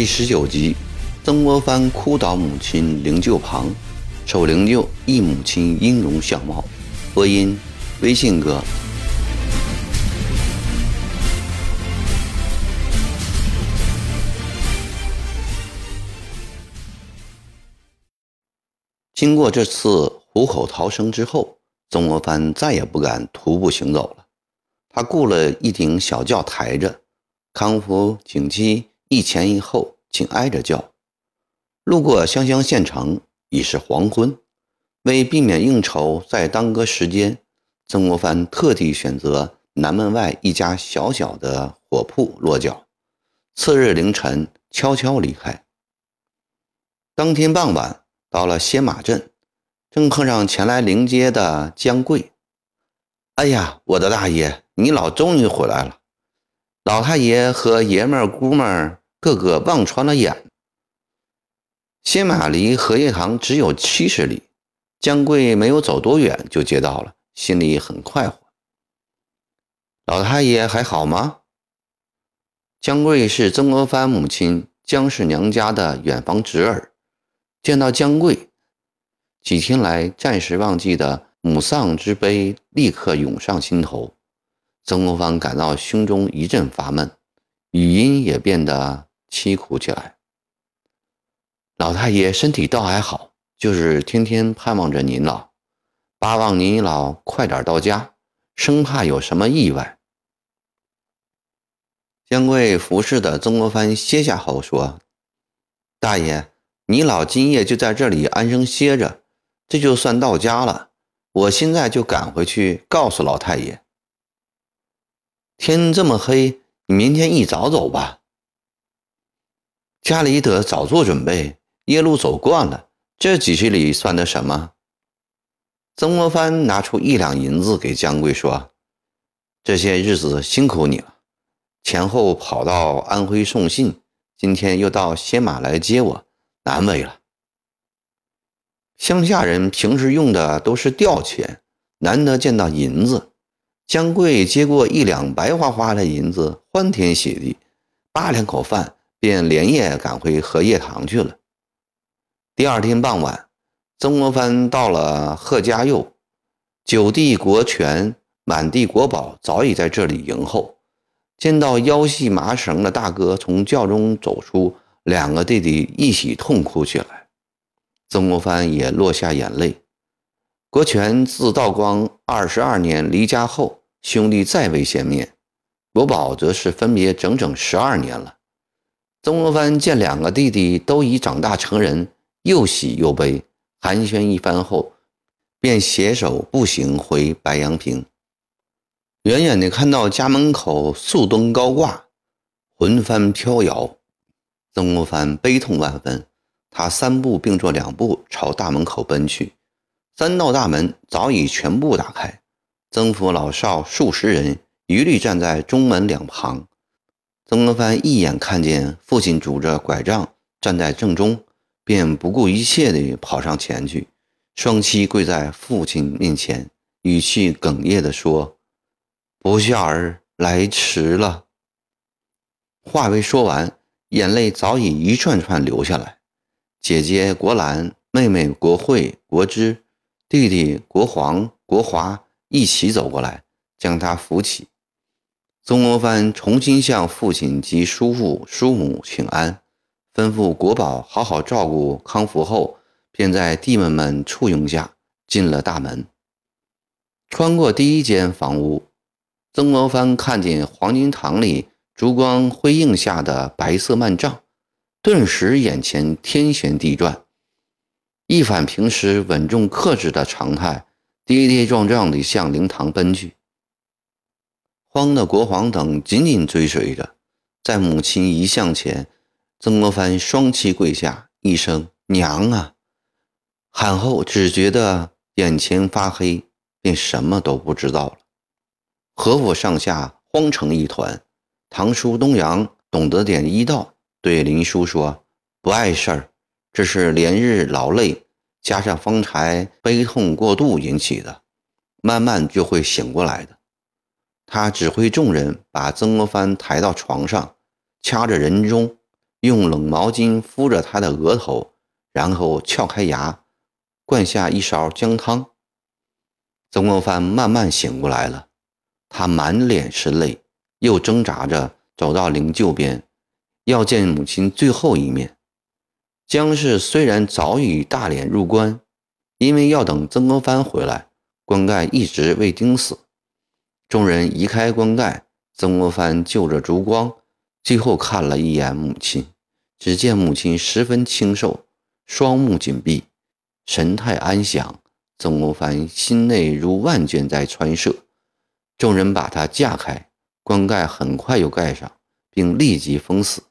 第十九集，曾国藩哭倒母亲灵柩旁，守灵柩忆母亲音容笑貌。播音：微信哥。经过这次虎口逃生之后，曾国藩再也不敢徒步行走了。他雇了一顶小轿抬着，康福警机。一前一后，紧挨着叫。路过湘乡县城，已是黄昏。为避免应酬再耽搁时间，曾国藩特地选择南门外一家小小的火铺落脚。次日凌晨，悄悄离开。当天傍晚，到了歇马镇，正碰上前来迎接的江贵。哎呀，我的大爷，你老终于回来了！老太爷和爷们儿姑们儿。个个望穿了眼。歇马离荷叶塘只有七十里，江贵没有走多远就接到了，心里很快活。老太爷还好吗？江贵是曾国藩母亲江氏娘家的远房侄儿，见到江贵，几天来暂时忘记的母丧之悲立刻涌上心头，曾国藩感到胸中一阵发闷，语音也变得。凄苦起来。老太爷身体倒还好，就是天天盼望着您老，巴望您老快点到家，生怕有什么意外。江贵服侍的曾国藩歇下后说：“大爷，你老今夜就在这里安生歇着，这就算到家了。我现在就赶回去告诉老太爷。天这么黑，你明天一早走吧。”家里得早做准备，夜路走惯了，这几十里算得什么？曾国藩拿出一两银子给江贵说：“这些日子辛苦你了，前后跑到安徽送信，今天又到歇马来接我，难为了。乡下人平时用的都是吊钱，难得见到银子。江贵接过一两白花花的银子，欢天喜地，扒两口饭。”便连夜赶回荷叶塘去了。第二天傍晚，曾国藩到了贺家佑，九弟国权、满地国宝早已在这里迎候。见到腰系麻绳的大哥从轿中走出，两个弟弟一起痛哭起来。曾国藩也落下眼泪。国权自道光二十二年离家后，兄弟再未见面；国宝则是分别整整十二年了。曾国藩见两个弟弟都已长大成人，又喜又悲，寒暄一番后，便携手步行回白杨坪。远远的看到家门口素灯高挂，魂幡飘摇，曾国藩悲痛万分。他三步并作两步朝大门口奔去，三道大门早已全部打开，曾府老少数十人一律站在中门两旁。曾国藩一眼看见父亲拄着拐杖站在正中，便不顾一切地跑上前去，双膝跪在父亲面前，语气哽咽地说：“不孝儿来迟了。”话未说完，眼泪早已一串串流下来。姐姐国兰、妹妹国慧、国芝、弟弟国煌、国华一起走过来，将他扶起。曾国藩重新向父亲及叔父、叔母请安，吩咐国宝好好照顾康复后，便在弟妹们簇拥下进了大门。穿过第一间房屋，曾国藩看见黄金堂里烛光辉映下的白色幔帐，顿时眼前天旋地转，一反平时稳重克制的常态，跌跌撞撞地向灵堂奔去。慌的国皇等紧紧追随着，在母亲遗像前，曾国藩双膝跪下，一声“娘啊”，喊后只觉得眼前发黑，便什么都不知道了。何府上下慌成一团，堂叔东阳懂得点医道，对林叔说：“不碍事儿，这是连日劳累，加上方才悲痛过度引起的，慢慢就会醒过来的。”他指挥众人把曾国藩抬到床上，掐着人中，用冷毛巾敷着他的额头，然后撬开牙，灌下一勺姜汤。曾国藩慢慢醒过来了，他满脸是泪，又挣扎着走到灵柩边，要见母亲最后一面。姜氏虽然早已大殓入棺，因为要等曾国藩回来，棺盖一直未钉死。众人移开棺盖，曾国藩就着烛光，最后看了一眼母亲。只见母亲十分清瘦，双目紧闭，神态安详。曾国藩心内如万箭在穿射。众人把他架开，棺盖很快又盖上，并立即封死。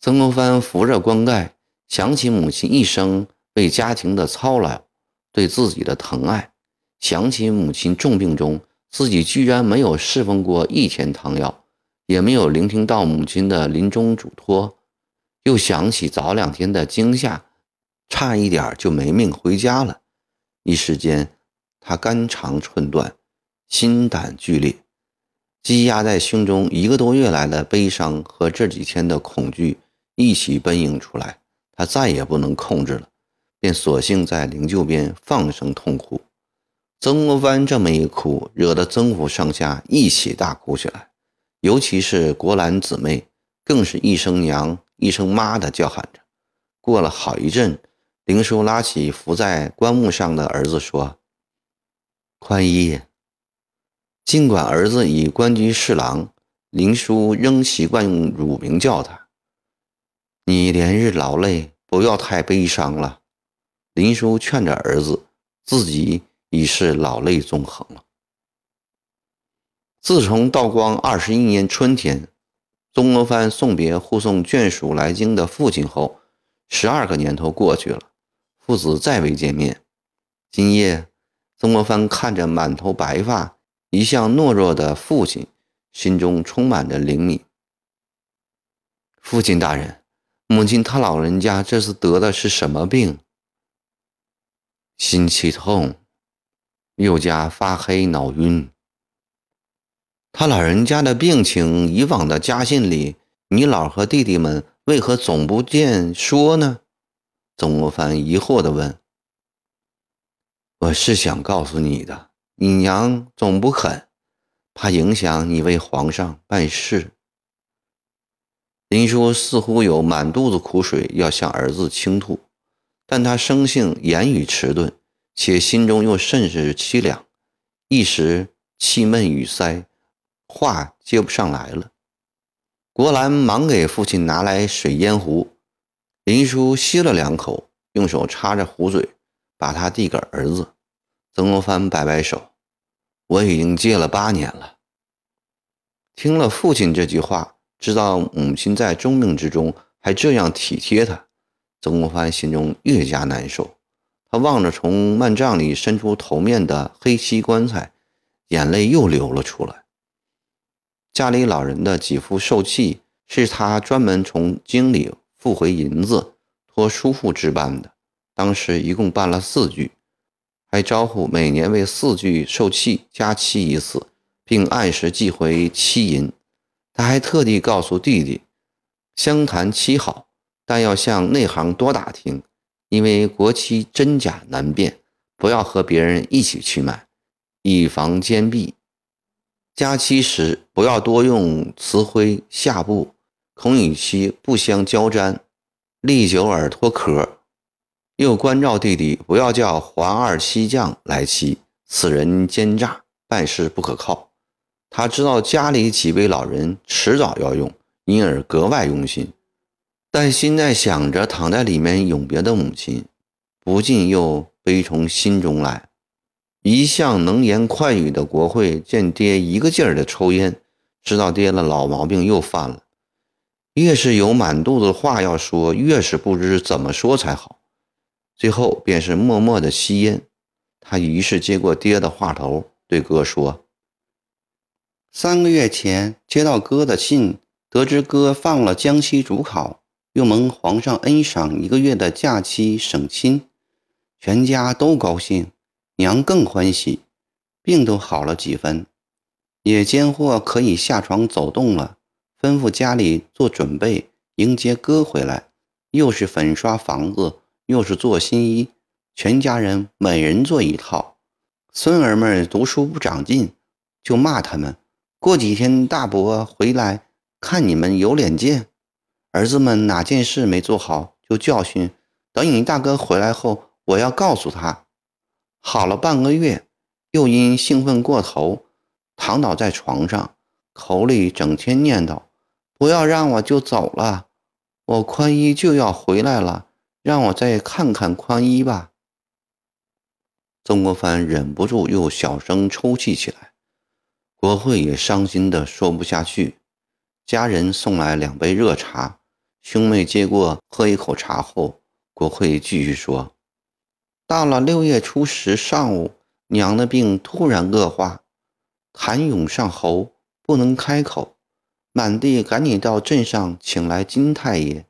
曾国藩扶着棺盖，想起母亲一生为家庭的操劳，对自己的疼爱；想起母亲重病中，自己居然没有侍奉过一天汤药，也没有聆听到母亲的临终嘱托；又想起早两天的惊吓，差一点就没命回家了。一时间，他肝肠寸断，心胆俱裂，积压在胸中一个多月来的悲伤和这几天的恐惧。一起奔涌出来，他再也不能控制了，便索性在灵柩边放声痛哭。曾国藩这么一哭，惹得曾府上下一起大哭起来，尤其是国兰姊妹，更是一声娘一声妈的叫喊着。过了好一阵，林叔拉起伏在棺木上的儿子说：“宽衣。”尽管儿子已官居侍郎，林叔仍习惯用乳名叫他。你连日劳累，不要太悲伤了。林叔劝着儿子，自己已是老泪纵横了。自从道光二十一年春天，曾国藩送别护送眷属来京的父亲后，十二个年头过去了，父子再未见面。今夜，曾国藩看着满头白发、一向懦弱的父亲，心中充满着怜悯。父亲大人。母亲，她老人家这次得的是什么病？心气痛，又加发黑、脑晕。他老人家的病情，以往的家信里，你老和弟弟们为何总不见说呢？曾国藩疑惑地问。我是想告诉你的，你娘总不肯，怕影响你为皇上办事。林叔似乎有满肚子苦水要向儿子倾吐，但他生性言语迟钝，且心中又甚是凄凉，一时气闷语塞，话接不上来了。国兰忙给父亲拿来水烟壶，林叔吸了两口，用手插着壶嘴，把它递给儿子。曾国藩摆摆手：“我已经戒了八年了。”听了父亲这句话。知道母亲在重病之中还这样体贴他，曾国藩心中越加难受。他望着从幔帐里伸出头面的黑漆棺材，眼泪又流了出来。家里老人的几副寿器是他专门从京里付回银子，托叔父置办的。当时一共办了四具，还招呼每年为四具寿器加漆一次，并按时寄回漆银。他还特地告诉弟弟，相谈漆好，但要向内行多打听，因为国漆真假难辨，不要和别人一起去买，以防奸弊。加漆时不要多用瓷灰、下布，恐与漆不相交粘，历久而脱壳。又关照弟弟不要叫黄二漆匠来漆，此人奸诈，办事不可靠。他知道家里几位老人迟早要用，因而格外用心。但心在想着躺在里面永别的母亲，不禁又悲从心中来。一向能言快语的国会见爹一个劲儿的抽烟，知道爹的老毛病又犯了。越是有满肚子话要说，越是不知怎么说才好。最后便是默默的吸烟。他于是接过爹的话头，对哥说。三个月前接到哥的信，得知哥放了江西主考，又蒙皇上恩赏一个月的假期省亲，全家都高兴，娘更欢喜，病都好了几分，也间或可以下床走动了。吩咐家里做准备，迎接哥回来，又是粉刷房子，又是做新衣，全家人每人做一套。孙儿们读书不长进，就骂他们。过几天大伯回来看你们有脸见。儿子们哪件事没做好，就教训。等你大哥回来后，我要告诉他。好了半个月，又因兴奋过头，躺倒在床上，口里整天念叨：“不要让我就走了，我宽衣就要回来了，让我再看看宽衣吧。”曾国藩忍不住又小声抽泣起来，国会也伤心的说不下去。家人送来两杯热茶。兄妹接过，喝一口茶后，国会继续说：“到了六月初十上午，娘的病突然恶化，痰涌上喉，不能开口。满地赶紧到镇上请来金太爷，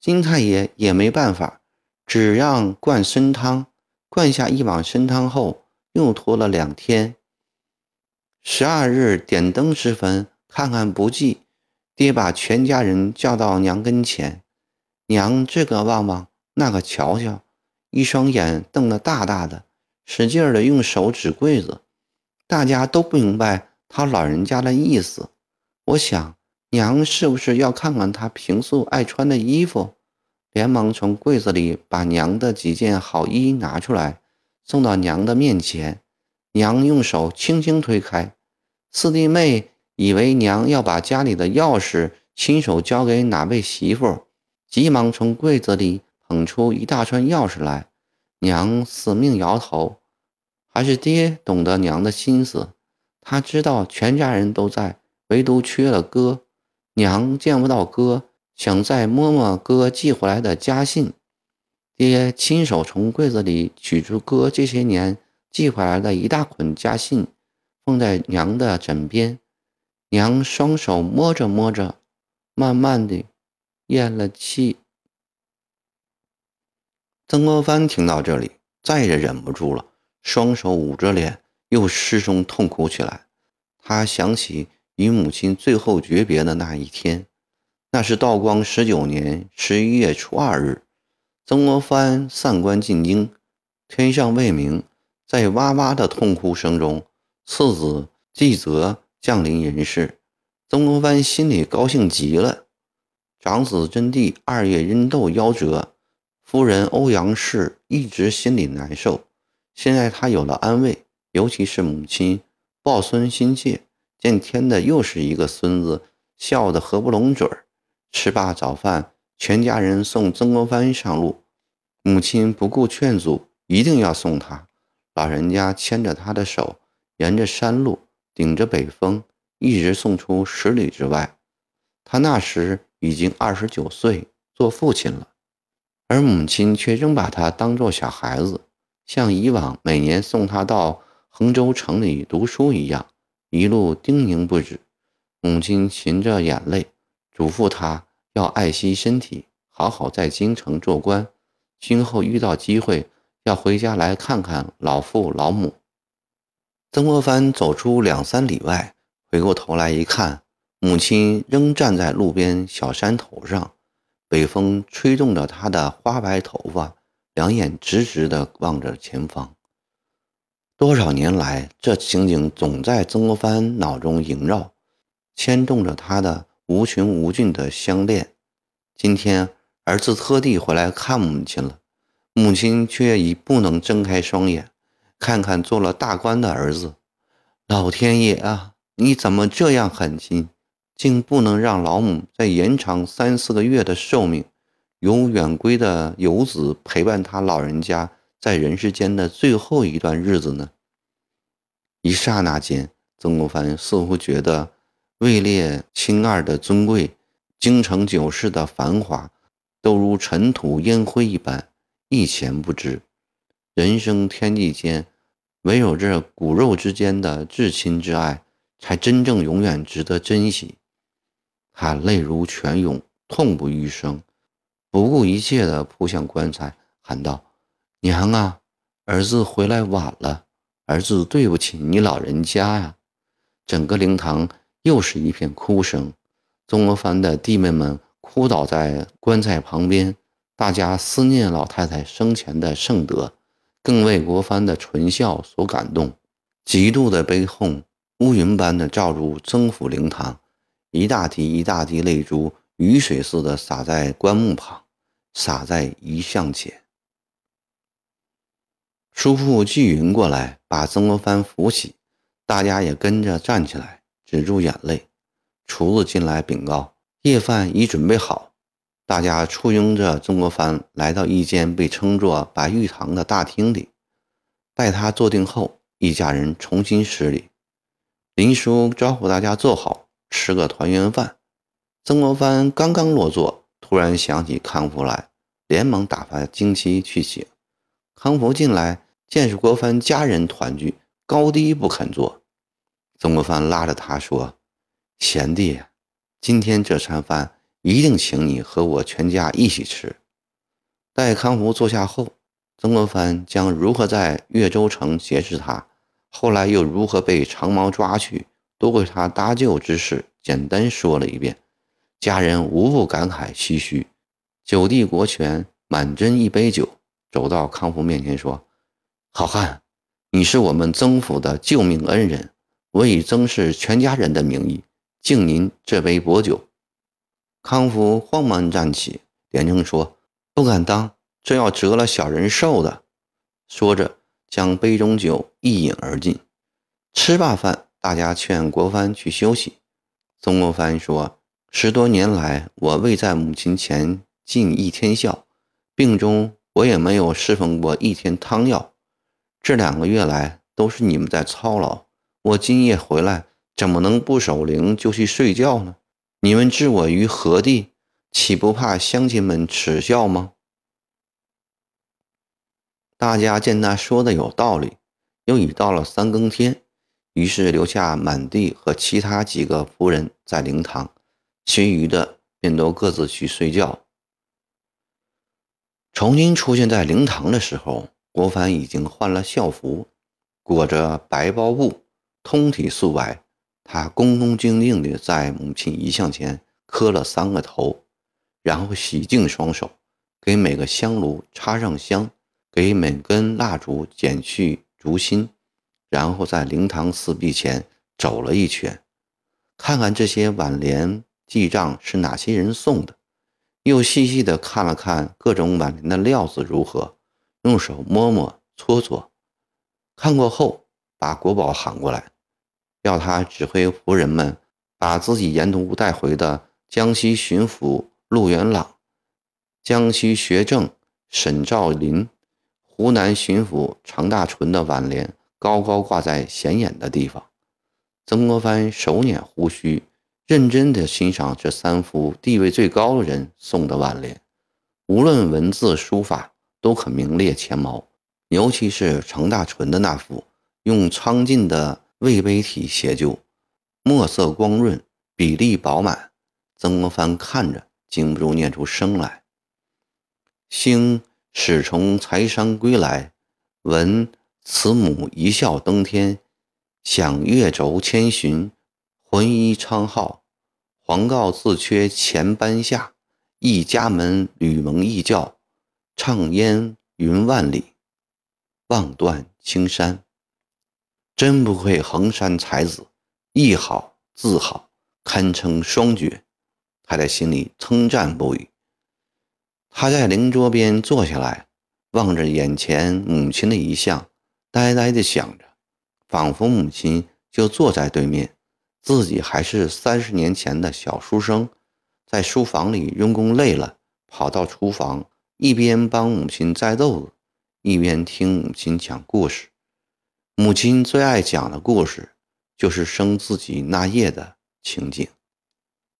金太爷也没办法，只让灌参汤。灌下一碗参汤后，又拖了两天。十二日点灯时分，看看不济。”爹把全家人叫到娘跟前，娘这个望望，那个瞧瞧，一双眼瞪得大大的，使劲儿的用手指柜子。大家都不明白他老人家的意思。我想，娘是不是要看看他平素爱穿的衣服？连忙从柜子里把娘的几件好衣拿出来，送到娘的面前。娘用手轻轻推开，四弟妹。以为娘要把家里的钥匙亲手交给哪位媳妇，急忙从柜子里捧出一大串钥匙来。娘死命摇头，还是爹懂得娘的心思。他知道全家人都在，唯独缺了哥。娘见不到哥，想再摸摸哥寄回来的家信。爹亲手从柜子里取出哥这些年寄回来的一大捆家信，放在娘的枕边。娘双手摸着摸着，慢慢的咽了气。曾国藩听到这里，再也忍不住了，双手捂着脸，又失声痛哭起来。他想起与母亲最后诀别的那一天，那是道光十九年十一月初二日，曾国藩散官进京，天上未明，在哇哇的痛哭声中，次子继泽。降临人世，曾国藩心里高兴极了。长子真谛二月因痘夭折，夫人欧阳氏一直心里难受。现在他有了安慰，尤其是母亲抱孙心切，见添的又是一个孙子，笑得合不拢嘴儿。吃罢早饭，全家人送曾国藩上路。母亲不顾劝阻，一定要送他。老人家牵着他的手，沿着山路。顶着北风，一直送出十里之外。他那时已经二十九岁，做父亲了，而母亲却仍把他当作小孩子，像以往每年送他到衡州城里读书一样，一路叮咛不止。母亲噙着眼泪，嘱咐他要爱惜身体，好好在京城做官，今后遇到机会要回家来看看老父老母。曾国藩走出两三里外，回过头来一看，母亲仍站在路边小山头上，北风吹动着她的花白头发，两眼直直地望着前方。多少年来，这情景总在曾国藩脑中萦绕，牵动着他的无穷无尽的相恋。今天，儿子特地回来看母亲了，母亲却已不能睁开双眼。看看做了大官的儿子，老天爷啊，你怎么这样狠心，竟不能让老母再延长三四个月的寿命，由远归的游子陪伴他老人家在人世间的最后一段日子呢？一刹那间，曾国藩似乎觉得位列青二的尊贵，京城九世的繁华，都如尘土烟灰一般，一钱不值。人生天地间，唯有这骨肉之间的至亲之爱，才真正永远值得珍惜。他泪如泉涌，痛不欲生，不顾一切地扑向棺材，喊道：“娘啊，儿子回来晚了，儿子对不起你老人家呀！”整个灵堂又是一片哭声。曾国藩的弟妹们哭倒在棺材旁边。大家思念老太太生前的圣德，更为国藩的纯孝所感动，极度的悲痛，乌云般的罩入曾府灵堂，一大滴一大滴泪珠雨水似的洒在棺木旁，洒在遗像前。叔父聚云过来，把曾国藩扶起，大家也跟着站起来，止住眼泪。厨子进来禀告，夜饭已准备好。大家簇拥着曾国藩来到一间被称作白玉堂的大厅里，待他坐定后，一家人重新施礼。林叔招呼大家坐好，吃个团圆饭。曾国藩刚刚落座，突然想起康福来，连忙打发京妻去请。康福进来，见是国藩家人团聚，高低不肯坐。曾国藩拉着他说：“贤弟，今天这餐饭。”一定请你和我全家一起吃。待康福坐下后，曾国藩将如何在岳州城结识他，后来又如何被长毛抓去，都为他搭救之事简单说了一遍。家人无不感慨唏嘘。九弟国权满斟一杯酒，走到康福面前说：“好汉，你是我们曾府的救命恩人，我以曾氏全家人的名义敬您这杯薄酒。”康福慌忙站起，连声说：“不敢当，这要折了小人寿的。”说着，将杯中酒一饮而尽。吃罢饭，大家劝国藩去休息。曾国藩说：“十多年来，我未在母亲前尽一天孝，病中我也没有侍奉过一天汤药。这两个月来，都是你们在操劳。我今夜回来，怎么能不守灵就去睡觉呢？”你们置我于何地？岂不怕乡亲们耻笑吗？大家见他说的有道理，又已到了三更天，于是留下满地和其他几个仆人在灵堂，其余的便都各自去睡觉。重新出现在灵堂的时候，国藩已经换了校服，裹着白包布，通体素白。他恭恭敬敬地在母亲遗像前磕了三个头，然后洗净双手，给每个香炉插上香，给每根蜡烛剪去烛芯，然后在灵堂四壁前走了一圈，看看这些挽联记账是哪些人送的，又细细地看了看各种挽联的料子如何，用手摸摸搓搓，看过后把国宝喊过来。要他指挥仆人们把自己沿途带回的江西巡抚陆元朗、江西学政沈兆林、湖南巡抚常大纯的挽联高高挂在显眼的地方。曾国藩手捻胡须，认真地欣赏这三幅地位最高的人送的挽联，无论文字书法都可名列前茅，尤其是常大纯的那幅，用苍劲的。魏碑体写就，墨色光润，笔力饱满。曾国藩看着，禁不住念出声来：“兴始从财商归来，闻慈母一笑登天。享月轴千寻，浑衣昌浩。皇告自缺前班下，一家门吕蒙义教。畅烟云万里，望断青山。”真不愧衡山才子，艺好字好，堪称双绝。他在心里称赞不已。他在灵桌边坐下来，望着眼前母亲的遗像，呆呆地想着，仿佛母亲就坐在对面，自己还是三十年前的小书生，在书房里用功累了，跑到厨房，一边帮母亲摘豆子，一边听母亲讲故事。母亲最爱讲的故事，就是生自己那夜的情景。